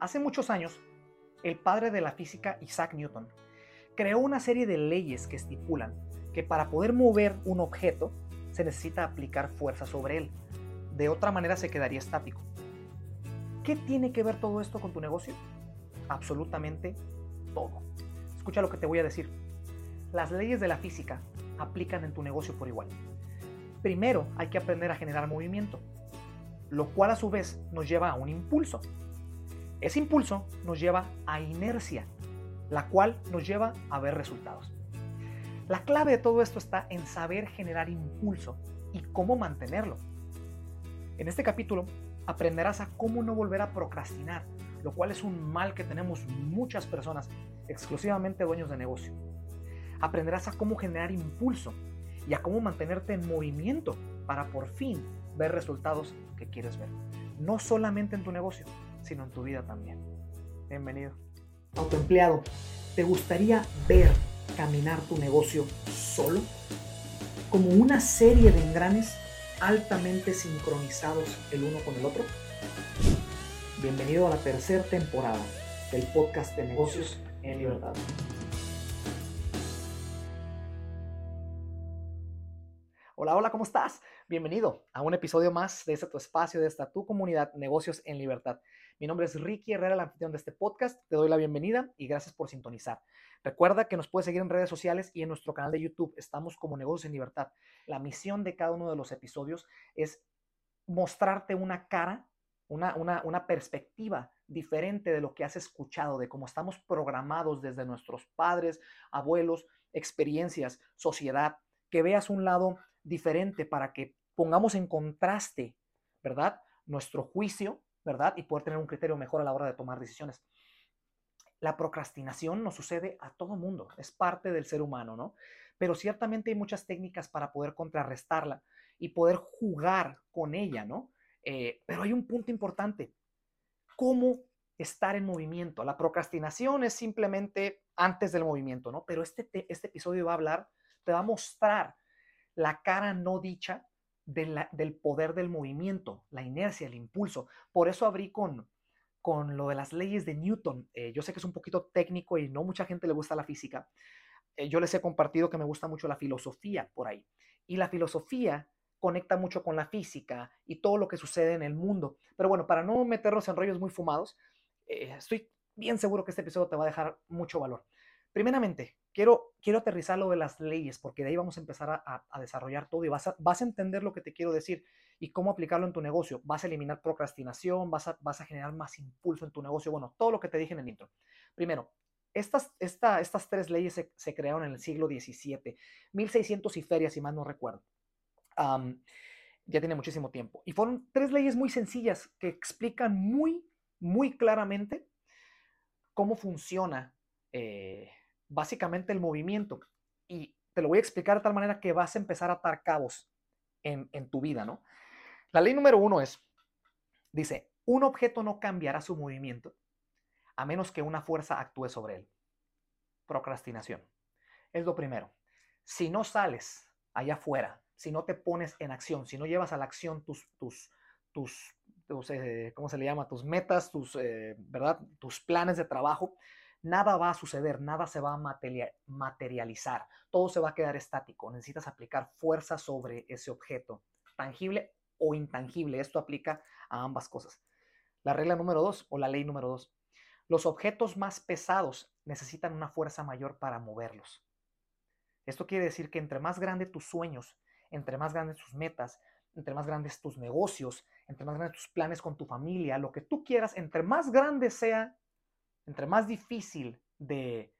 Hace muchos años, el padre de la física, Isaac Newton, creó una serie de leyes que estipulan que para poder mover un objeto se necesita aplicar fuerza sobre él. De otra manera se quedaría estático. ¿Qué tiene que ver todo esto con tu negocio? Absolutamente todo. Escucha lo que te voy a decir. Las leyes de la física aplican en tu negocio por igual. Primero hay que aprender a generar movimiento, lo cual a su vez nos lleva a un impulso. Ese impulso nos lleva a inercia, la cual nos lleva a ver resultados. La clave de todo esto está en saber generar impulso y cómo mantenerlo. En este capítulo aprenderás a cómo no volver a procrastinar, lo cual es un mal que tenemos muchas personas, exclusivamente dueños de negocio. Aprenderás a cómo generar impulso y a cómo mantenerte en movimiento para por fin ver resultados que quieres ver. No solamente en tu negocio, sino en tu vida también. Bienvenido. Autoempleado, ¿te gustaría ver caminar tu negocio solo? Como una serie de engranes altamente sincronizados el uno con el otro? Bienvenido a la tercera temporada del podcast de negocios en libertad. Hola, hola, ¿cómo estás? Bienvenido a un episodio más de este tu espacio, de esta tu comunidad Negocios en Libertad. Mi nombre es Ricky Herrera, el anfitrión de este podcast. Te doy la bienvenida y gracias por sintonizar. Recuerda que nos puedes seguir en redes sociales y en nuestro canal de YouTube. Estamos como Negocios en Libertad. La misión de cada uno de los episodios es mostrarte una cara, una, una, una perspectiva diferente de lo que has escuchado, de cómo estamos programados desde nuestros padres, abuelos, experiencias, sociedad, que veas un lado diferente para que pongamos en contraste, ¿verdad? Nuestro juicio, ¿verdad? Y poder tener un criterio mejor a la hora de tomar decisiones. La procrastinación nos sucede a todo mundo, es parte del ser humano, ¿no? Pero ciertamente hay muchas técnicas para poder contrarrestarla y poder jugar con ella, ¿no? Eh, pero hay un punto importante, ¿cómo estar en movimiento? La procrastinación es simplemente antes del movimiento, ¿no? Pero este, este episodio va a hablar, te va a mostrar la cara no dicha del poder del movimiento, la inercia, el impulso. Por eso abrí con, con lo de las leyes de Newton. Eh, yo sé que es un poquito técnico y no mucha gente le gusta la física. Eh, yo les he compartido que me gusta mucho la filosofía por ahí. Y la filosofía conecta mucho con la física y todo lo que sucede en el mundo. Pero bueno, para no meternos en rollos muy fumados, eh, estoy bien seguro que este episodio te va a dejar mucho valor. Primeramente, quiero, quiero aterrizar lo de las leyes, porque de ahí vamos a empezar a, desarrollar todo y vas a, vas a, entender lo que te quiero decir y cómo aplicarlo en tu negocio. Vas a eliminar procrastinación, vas a, vas a generar más impulso en tu negocio, bueno, todo lo que te dije en el intro. Primero, estas, esta, estas tres leyes se, crearon en el siglo XVII, 1600 y ferias, si mal no recuerdo. ya tiene muchísimo tiempo. Y fueron tres leyes muy sencillas que explican muy, muy claramente cómo funciona eh, básicamente el movimiento. Y te lo voy a explicar de tal manera que vas a empezar a atar cabos en, tu vida, ¿no? La ley número uno es, dice, un objeto no cambiará su movimiento a menos que una fuerza actúe sobre él. Procrastinación. Es lo primero. Si no sales allá afuera, si no te pones en acción, si no llevas a la acción tus, tus, tus, eh, ¿cómo se le llama? Tus metas, tus, eh, ¿verdad? Tus planes de trabajo, nada va a suceder, nada se va a materializar, todo se va a quedar estático. Necesitas aplicar fuerza sobre ese objeto, tangible o intangible. Esto aplica a ambas cosas. La regla número dos o la ley número dos. Los objetos más pesados necesitan una fuerza mayor para moverlos. Esto quiere decir que entre más grandes tus sueños, entre más grandes tus metas, entre más grandes tus negocios, entre más grandes tus planes con tu familia, lo que tú quieras, entre más grande sea entre más difícil de,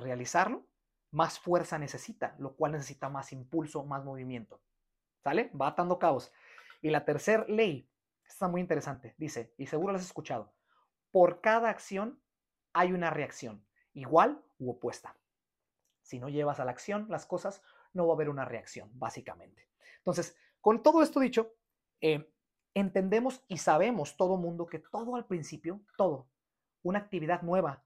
realizarlo, más fuerza necesita, lo cual necesita más impulso, más movimiento. ¿Sale? Va atando cabos. Y la tercera ley, está muy interesante, dice, y seguro lo has escuchado, por cada acción hay una reacción, igual u opuesta. Si no llevas a la acción las cosas, no va a haber una reacción, básicamente. Entonces, con todo esto dicho, eh, entendemos y sabemos todo mundo que todo al principio, todo, una actividad nueva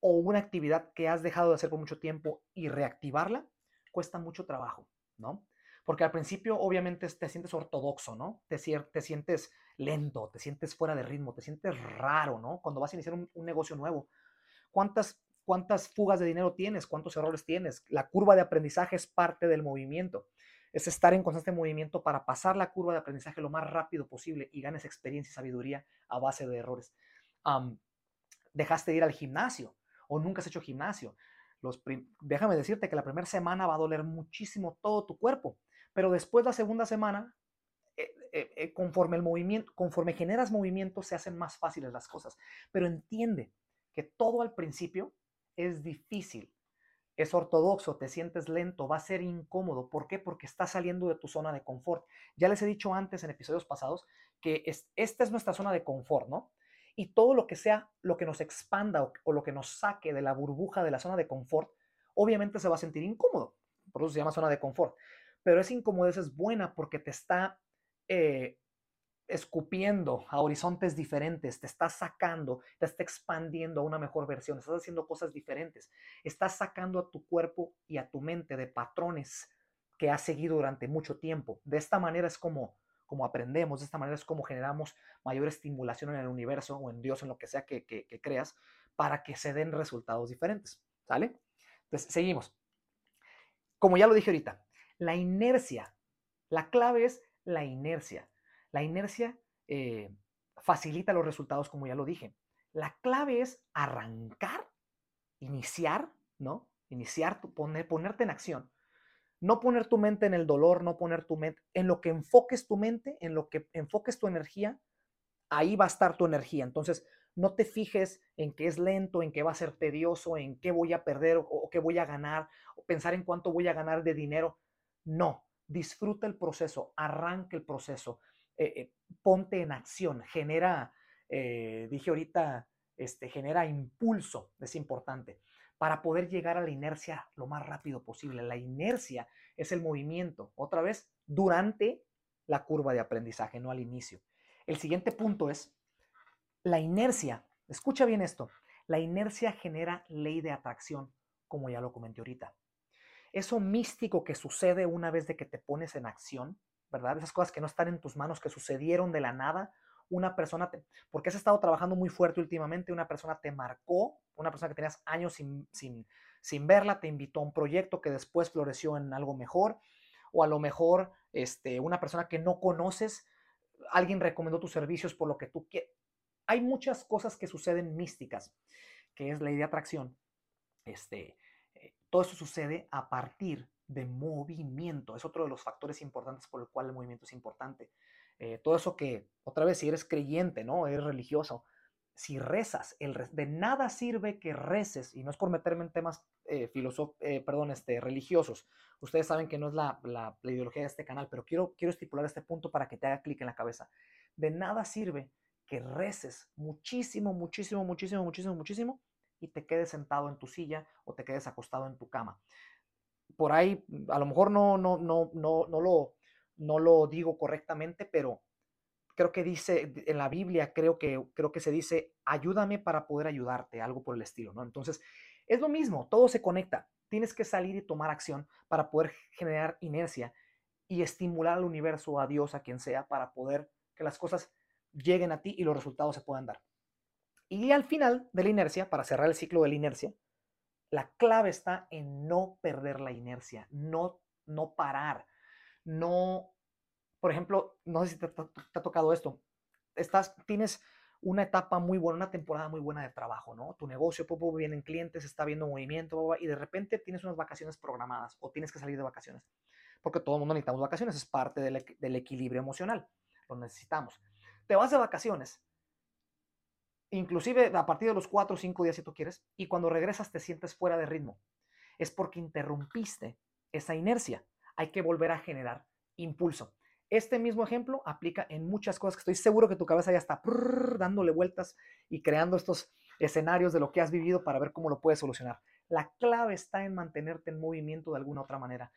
o una actividad que has dejado de hacer por mucho tiempo y reactivarla, cuesta mucho trabajo, ¿no? Porque al principio obviamente te sientes ortodoxo, ¿no? Te, te sientes lento, te sientes fuera de ritmo, te sientes raro, ¿no? Cuando vas a iniciar un, negocio nuevo. ¿Cuántas, ¿Cuántas fugas de dinero tienes? ¿Cuántos errores tienes? La curva de aprendizaje es parte del movimiento. Es estar en constante movimiento para pasar la curva de aprendizaje lo más rápido posible y ganes experiencia y sabiduría a base de errores. Dejaste de ir al gimnasio o nunca has hecho gimnasio. Los déjame decirte que la primera semana va a doler muchísimo todo tu cuerpo pero después la segunda semana, eh, eh, eh, conforme el movimiento, conforme generas movimiento, se hacen más fáciles las cosas. Pero entiende que todo al principio es difícil, es ortodoxo, te sientes lento, va a ser incómodo. ¿Por qué? Porque estás saliendo de tu zona de confort. Ya les he dicho antes en episodios pasados que esta es nuestra zona de confort, ¿no? Y todo lo que sea, lo que nos expanda o, lo que nos saque de la burbuja de la zona de confort, obviamente se va a sentir incómodo. Por eso se llama zona de confort pero esa incomodidad es buena porque te está eh, escupiendo a horizontes diferentes, te está sacando, te está expandiendo a una mejor versión, estás haciendo cosas diferentes, estás sacando a tu cuerpo y a tu mente de patrones que has seguido durante mucho tiempo. De esta manera es como, como aprendemos, de esta manera es como generamos mayor estimulación en el universo o en Dios, en lo que sea que, creas, para que se den resultados diferentes. ¿Sale? Entonces, seguimos. Como ya lo dije ahorita, la inercia. La clave es la inercia. La inercia eh, facilita los resultados, como ya lo dije. La clave es arrancar, iniciar, ¿no? Iniciar, poner, ponerte en acción. No poner tu mente en el dolor, no poner tu mente en lo que enfoques tu mente, en lo que enfoques tu energía, ahí va a estar tu energía. Entonces, no te fijes en que es lento, en que va a ser tedioso, en qué voy a perder o, o qué voy a ganar, o pensar en cuánto voy a ganar de dinero. No, disfruta el proceso, arranca el proceso, eh, eh, ponte en acción, genera, eh, dije ahorita, este, genera impulso, es importante, para poder llegar a la inercia lo más rápido posible. La inercia es el movimiento, otra vez, durante la curva de aprendizaje, no al inicio. El siguiente punto es, la inercia, escucha bien esto, la inercia genera ley de atracción, como ya lo comenté ahorita eso místico que sucede una vez de que te pones en acción, ¿verdad? Esas cosas que no están en tus manos, que sucedieron de la nada, una persona, te, porque has estado trabajando muy fuerte últimamente, una persona te marcó, una persona que tenías años sin, sin, sin verla, te invitó a un proyecto que después floreció en algo mejor, o a lo mejor este, una persona que no conoces, alguien recomendó tus servicios por lo que tú quieres. Hay muchas cosas que suceden místicas, que es ley de atracción, este, todo eso sucede a partir de movimiento. Es otro de los factores importantes por el cual el movimiento es importante. Eh, todo eso que, otra vez, si eres creyente, ¿no? Eres religioso, si rezas, el de nada sirve que reces, y no es por meterme en temas eh, eh, perdón, este, religiosos. Ustedes saben que no es la, la, ideología de este canal, pero quiero, quiero estipular este punto para que te haga clic en la cabeza. De nada sirve que reces muchísimo, muchísimo, muchísimo, muchísimo, muchísimo, y te quedes sentado en tu silla o te quedes acostado en tu cama. Por ahí, a lo mejor no, no, no, no, no, lo, no lo digo correctamente, pero creo que dice en la Biblia, creo que, creo que se dice, ayúdame para poder ayudarte, algo por el estilo, ¿no? Entonces, es lo mismo, todo se conecta. Tienes que salir y tomar acción para poder generar inercia y estimular al universo, a Dios, a quien sea, para poder que las cosas lleguen a ti y los resultados se puedan dar. Y al final de la inercia, para cerrar el ciclo de la inercia, la clave está en no perder la inercia, no, no parar, no, por ejemplo, no sé si te, ha tocado esto, estás, tienes una etapa muy buena, una temporada muy buena de trabajo, ¿no? Tu negocio, poco vienen clientes, está viendo movimiento, y de repente tienes unas vacaciones programadas o tienes que salir de vacaciones, porque todo el mundo necesitamos vacaciones, es parte del, equilibrio emocional, lo necesitamos. Te vas de vacaciones inclusive a partir de los cuatro o cinco días si tú quieres, y cuando regresas te sientes fuera de ritmo. Es porque interrumpiste esa inercia. Hay que volver a generar impulso. Este mismo ejemplo aplica en muchas cosas que estoy seguro que tu cabeza ya está dándole vueltas y creando estos escenarios de lo que has vivido para ver cómo lo puedes solucionar. La clave está en mantenerte en movimiento de alguna otra manera.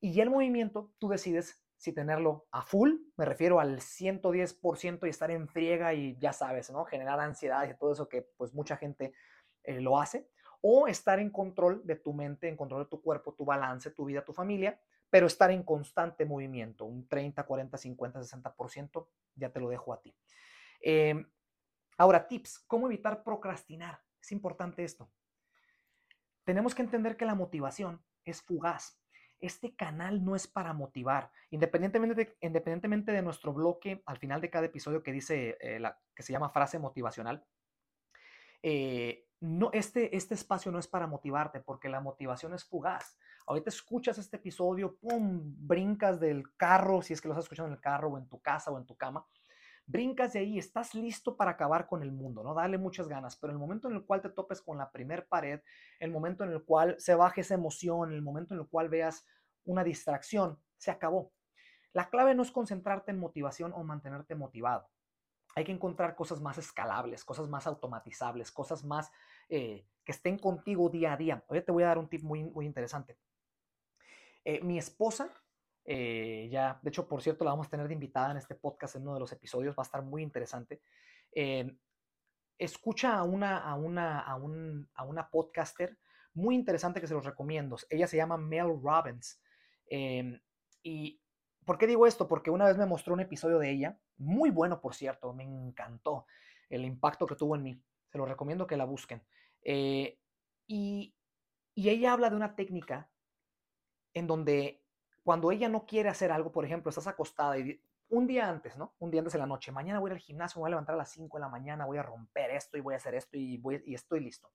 Y el movimiento tú decides si tenerlo a full, me refiero al 110% y estar en friega y ya sabes, ¿no? Generar ansiedad y todo eso que pues mucha gente eh, lo hace, o estar en control de tu mente, en control de tu cuerpo, tu balance, tu vida, tu familia, pero estar en constante movimiento, un 30, 40, 50, 60%, ya te lo dejo a ti. Em, ahora, tips, ¿cómo evitar procrastinar? Es importante esto. Tenemos que entender que la motivación es fugaz. Este canal no es para motivar. Independientemente de, independientemente de nuestro bloque al final de cada episodio que dice, eh, la, que se llama frase motivacional, eh, no, este, este espacio no es para motivarte porque la motivación es fugaz. Ahorita escuchas este episodio, pum, brincas del carro, si es que lo estás escuchando en el carro o en tu casa o en tu cama, brincas de ahí, estás listo para acabar con el mundo, ¿no? Dale muchas ganas, pero el momento en el cual te topes con la primer pared, el momento en el cual se baje esa emoción, el momento en el cual veas una distracción, se acabó. La clave no es concentrarte en motivación o mantenerte motivado. Hay que encontrar cosas más escalables, cosas más automatizables, cosas más eh, que estén contigo día a día. Hoy te voy a dar un tip muy, muy interesante. Eh, mi esposa eh, ya, de hecho, por cierto, la vamos a tener invitada en este podcast en uno de los episodios, va a estar muy interesante. Escucha a una, a, una, a, un, a una podcaster muy interesante que se los recomiendo. Ella se llama Mel Robbins. Y ¿por qué digo esto? Porque una vez me mostró un episodio de ella, muy bueno, por cierto, me encantó el impacto que tuvo en mí. Se los recomiendo que la busquen. Eh, y, ella habla de una técnica en donde cuando ella no quiere hacer algo, por ejemplo, estás acostada y un día antes, ¿no? Un día antes de la noche, mañana voy al gimnasio, voy a levantar a las 5 de la mañana, voy a romper esto y voy a hacer esto y, y estoy listo.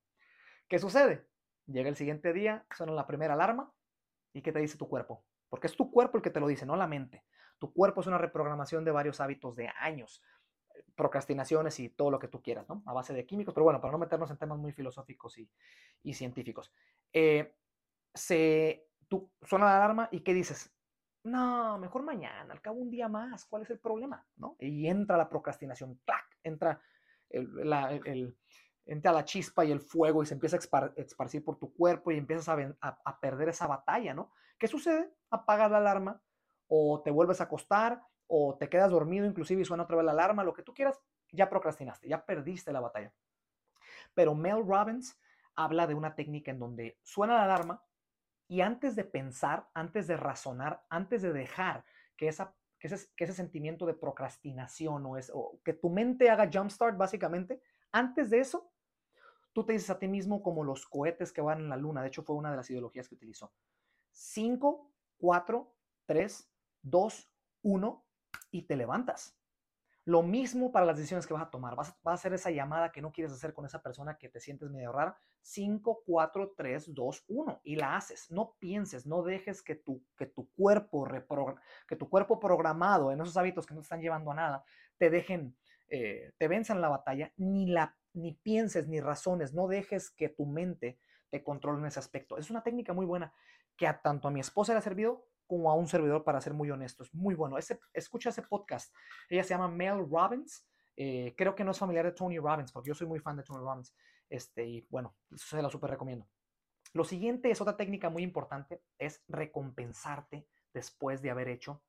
¿Qué sucede? Llega el siguiente día, suena la primera alarma y ¿qué te dice tu cuerpo? Porque es tu cuerpo el que te lo dice, no la mente. Tu cuerpo es una reprogramación de varios hábitos de años, procrastinaciones y todo lo que tú quieras, ¿no? A base de químicos, pero bueno, para no meternos en temas muy filosóficos y, científicos. Eh, se tú suena la alarma y ¿qué dices? No, mejor mañana, al cabo un día más, ¿cuál es el problema? ¿No? Y entra la procrastinación, ¡clac! entra el, entra la chispa y el fuego y se empieza a esparcir por tu cuerpo y empiezas a, perder esa batalla, ¿no? ¿Qué sucede? Apagas la alarma o te vuelves a acostar o te quedas dormido inclusive y suena otra vez la alarma, lo que tú quieras, ya procrastinaste, ya perdiste la batalla. Pero Mel Robbins habla de una técnica en donde suena la alarma, y antes de pensar, antes de razonar, antes de dejar que, esa, que, ese, que ese sentimiento de procrastinación o, es, o que tu mente haga jumpstart, básicamente, antes de eso, tú te dices a ti mismo como los cohetes que van en la luna. De hecho, fue una de las ideologías que utilizó. 5, 4, 3, 2, 1 y te levantas. Lo mismo para las decisiones que vas a tomar. Vas a, hacer esa llamada que no quieres hacer con esa persona que te sientes medio rara. 5, 4, 3, 2, 1 y la haces. No pienses, no dejes que tu, que tu cuerpo que tu cuerpo programado en esos hábitos que no te están llevando a nada te dejen, eh, te venzan la batalla. Ni, la, ni pienses ni razones. No dejes que tu mente te controle en ese aspecto. Es una técnica muy buena que a tanto a mi esposa le ha servido como a un servidor, para ser muy honestos. Muy bueno. Ese, escucha ese podcast. Ella se llama Mel Robbins. Eh, creo que no es familiar de Tony Robbins, porque yo soy muy fan de Tony Robbins. Este, y bueno, se la súper recomiendo. Lo siguiente es otra técnica muy importante, es recompensarte después de haber hecho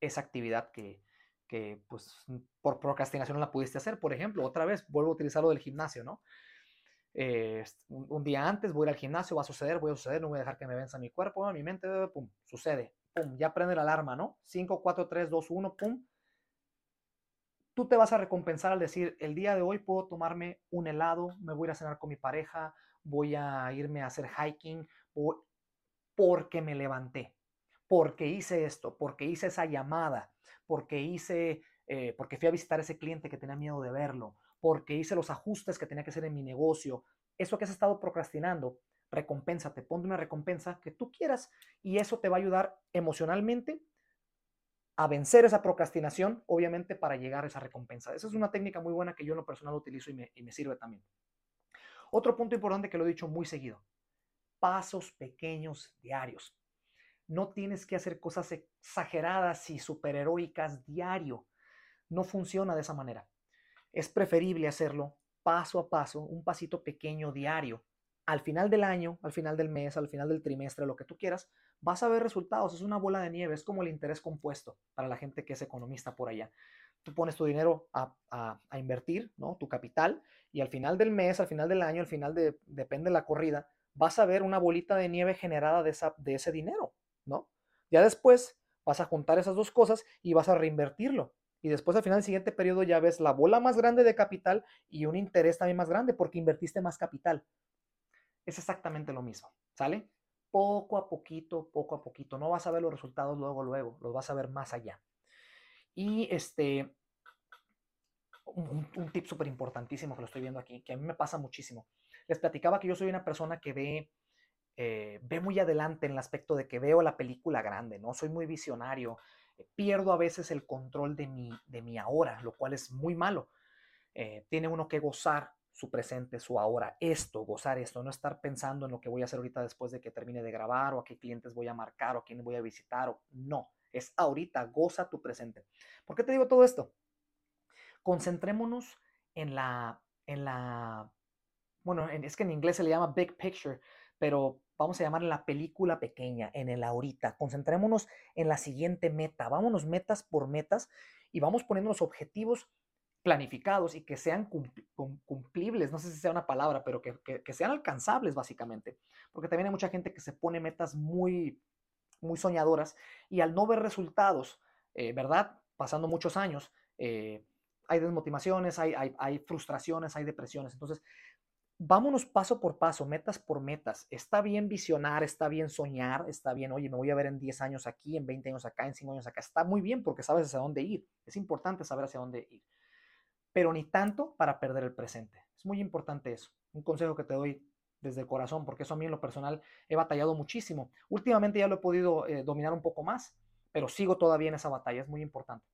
esa actividad que, que pues por procrastinación no la pudiste hacer. Por ejemplo, otra vez vuelvo a utilizar lo del gimnasio, ¿no? Eh, un, día antes voy al gimnasio, va a suceder, voy a suceder, no voy a dejar que me venza mi cuerpo, mi mente, pum, sucede, pum, ya prende la alarma, ¿no? 5, 4, 3, 2, 1, pum. Tú te vas a recompensar al decir, el día de hoy puedo tomarme un helado, me voy a cenar con mi pareja, voy a irme a hacer hiking, porque me levanté, porque hice esto, porque hice esa llamada, porque hice, eh, porque fui a visitar a ese cliente que tenía miedo de verlo, porque hice los ajustes que tenía que hacer en mi negocio. Eso que has estado procrastinando, recompénsate, ponte una recompensa que tú quieras y eso te va a ayudar emocionalmente a vencer esa procrastinación, obviamente, para llegar a esa recompensa. Esa es una técnica muy buena que yo en lo personal utilizo y me, sirve también. Otro punto importante que lo he dicho muy seguido, pasos pequeños diarios. No tienes que hacer cosas exageradas y superheroicas diario. No funciona de esa manera. Es preferible hacerlo paso a paso, un pasito pequeño diario. Al final del año, al final del mes, al final del trimestre, lo que tú quieras, vas a ver resultados. Es una bola de nieve, es como el interés compuesto para la gente que es economista por allá. Tú pones tu dinero a, invertir, ¿no? Tu capital, y al final del mes, al final del año, al final de, depende de la corrida, vas a ver una bolita de nieve generada de, esa, de ese dinero, ¿no? Ya después vas a juntar esas dos cosas y vas a reinvertirlo. Y después al final del siguiente periodo ya ves la bola más grande de capital y un interés también más grande porque invertiste más capital. Es exactamente lo mismo, ¿sale? Poco a poquito, poco a poquito. No vas a ver los resultados luego, luego, los vas a ver más allá. Y este, un, tip súper importantísimo que lo estoy viendo aquí, que a mí me pasa muchísimo. Les platicaba que yo soy una persona que ve, eh, ve muy adelante en el aspecto de que veo la película grande, ¿no? Soy muy visionario, pierdo a veces el control de mi, de mi ahora, lo cual es muy malo. Eh, tiene uno que gozar su presente, su ahora, esto, gozar esto, no estar pensando en lo que voy a hacer ahorita después de que termine de grabar o a qué clientes voy a marcar o a quién voy a visitar o no, es ahorita, goza tu presente. ¿Por qué te digo todo esto? Concentrémonos en la, en la, bueno, es que en inglés se le llama big picture, pero vamos a llamar la película pequeña, en el ahorita. Concentrémonos en la siguiente meta, vámonos metas por metas y vamos poniendo los objetivos planificados y que sean cumplibles, no sé si sea una palabra, pero que, sean alcanzables básicamente, porque también hay mucha gente que se pone metas muy, muy soñadoras y al no ver resultados, eh, ¿verdad? Pasando muchos años, eh, hay desmotivaciones, hay, hay frustraciones, hay depresiones. Entonces, vámonos paso por paso, metas por metas. Está bien visionar, está bien soñar, está bien, oye, me voy a ver en 10 años aquí, en 20 años acá, en 5 años acá. Está muy bien porque sabes hacia dónde ir. Es importante saber hacia dónde ir pero ni tanto para perder el presente. Es muy importante eso. Un consejo que te doy desde el corazón, porque eso a mí en lo personal he batallado muchísimo. Últimamente ya lo he podido eh, dominar un poco más, pero sigo todavía en esa batalla, es muy importante.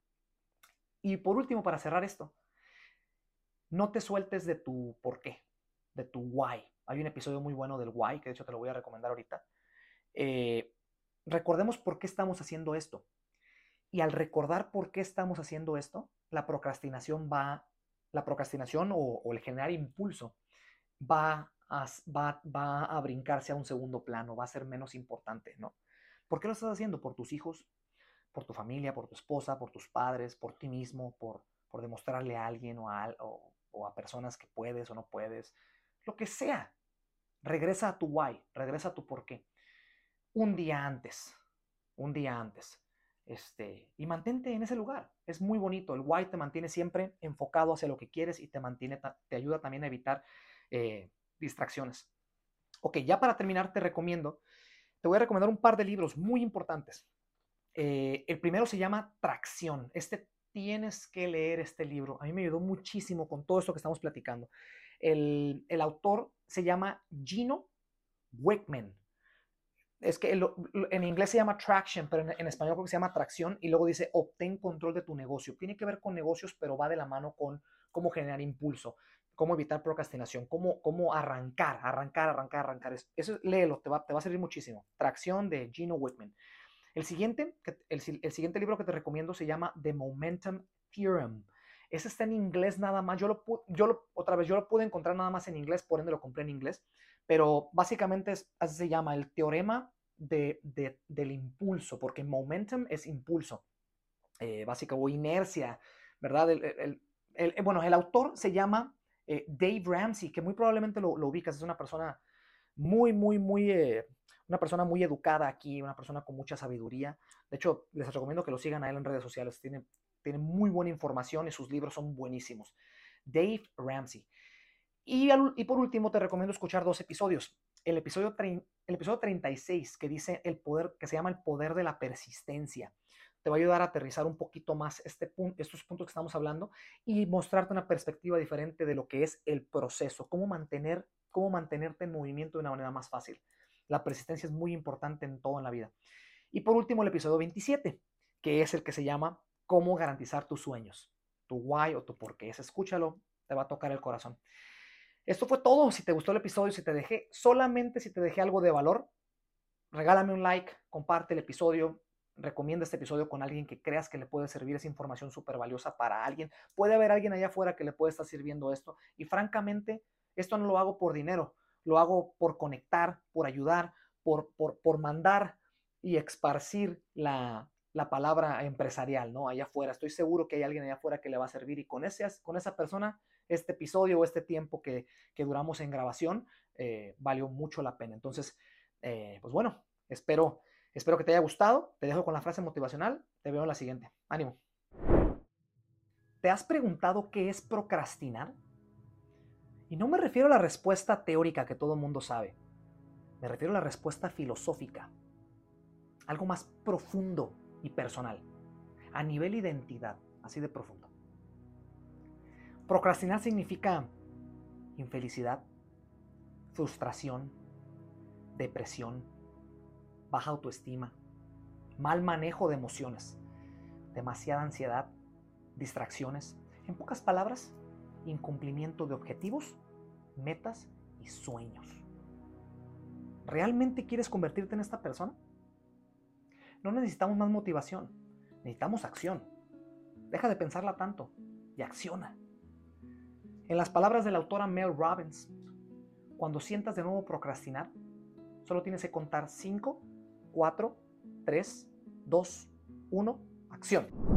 Y por último, para cerrar esto, no te sueltes de tu por qué, de tu why. Hay un episodio muy bueno del why, que de hecho te lo voy a recomendar ahorita. Eh, recordemos por qué estamos haciendo esto. Y al recordar por qué estamos haciendo esto, la procrastinación va la procrastinación o, el generar impulso va a, va, va a brincarse a un segundo plano, va a ser menos importante, ¿no? ¿Por qué lo estás haciendo? Por tus hijos, por tu familia, por tu esposa, por tus padres, por ti mismo, por, por demostrarle a alguien a, o a personas que puedes o no puedes, lo que sea. Regresa a tu why, regresa a tu por qué. Un día antes, un día antes. Este, y mantente en ese lugar. Es muy bonito. El why te mantiene siempre enfocado hacia lo que quieres y te mantiene, te ayuda también a evitar eh, distracciones. Ok, ya para terminar te recomiendo, te voy a recomendar un par de libros muy importantes. Eh, el primero se llama Tracción. Este tienes que leer este libro. A mí me ayudó muchísimo con todo esto que estamos platicando. El, el autor se llama Gino Wickman es que en inglés se llama traction, pero en, español creo que se llama tracción y luego dice obtén control de tu negocio. Tiene que ver con negocios, pero va de la mano con cómo generar impulso, cómo evitar procrastinación, cómo, cómo arrancar, arrancar, arrancar, arrancar. Eso, léelo, te va, te va a servir muchísimo. Tracción de Gino Whitman. El siguiente, el, siguiente libro que te recomiendo se llama The Momentum Theorem. Ese está en inglés nada más. Yo lo, yo lo, otra vez, yo lo pude encontrar nada más en inglés, por ende lo compré en inglés. Pero básicamente es, así se llama el teorema de, del impulso, porque momentum es impulso, eh, o inercia, ¿verdad? El, bueno, el autor se llama eh, Dave Ramsey, que muy probablemente lo, ubicas, es una persona muy, muy, muy, eh, una persona muy educada aquí, una persona con mucha sabiduría. De hecho, les recomiendo que lo sigan a él en redes sociales, tiene, tiene muy buena información y sus libros son buenísimos. Dave Ramsey. Y, por último, te recomiendo escuchar dos episodios. El episodio, el episodio 36, que dice el poder, que se llama el poder de la persistencia. Te va a ayudar a aterrizar un poquito más este punto, estos puntos que estamos hablando y mostrarte una perspectiva diferente de lo que es el proceso, cómo, mantener, cómo mantenerte en movimiento de una manera más fácil. La persistencia es muy importante en todo en la vida. Y por último, el episodio 27, que es el que se llama Cómo garantizar tus sueños, tu why o tu por qué. escúchalo, te va a tocar el corazón. Esto fue todo. Si te gustó el episodio, si te dejé, solamente si te dejé algo de valor, regálame un like, comparte el episodio, recomienda este episodio con alguien que creas que le puede servir esa información súper valiosa para alguien. Puede haber alguien allá afuera que le puede estar sirviendo esto. Y francamente, esto no lo hago por dinero, lo hago por conectar, por ayudar, por, por, por mandar y esparcir la, la palabra empresarial, ¿no? Allá afuera. Estoy seguro que hay alguien allá afuera que le va a servir y con, ese, con esa persona, este episodio o este tiempo que, duramos en grabación eh, valió mucho la pena. Entonces, eh, pues bueno, espero Espero que te haya gustado. Te dejo con la frase motivacional. Te veo en la siguiente. Ánimo. ¿Te has preguntado qué es procrastinar? Y no me refiero a la respuesta teórica que todo el mundo sabe. Me refiero a la respuesta filosófica. Algo más profundo y personal. A nivel identidad. Así de profundo. Procrastinar significa infelicidad, frustración, depresión, baja autoestima, mal manejo de emociones, demasiada ansiedad, distracciones. En pocas palabras, incumplimiento de objetivos, metas y sueños. ¿Realmente quieres convertirte en esta persona? No necesitamos más motivación, necesitamos acción. Deja de pensarla tanto y acciona. En las palabras de la autora Mel Robbins, cuando sientas de nuevo procrastinar, solo tienes que contar 5, 4, 3, 2, 1, acción.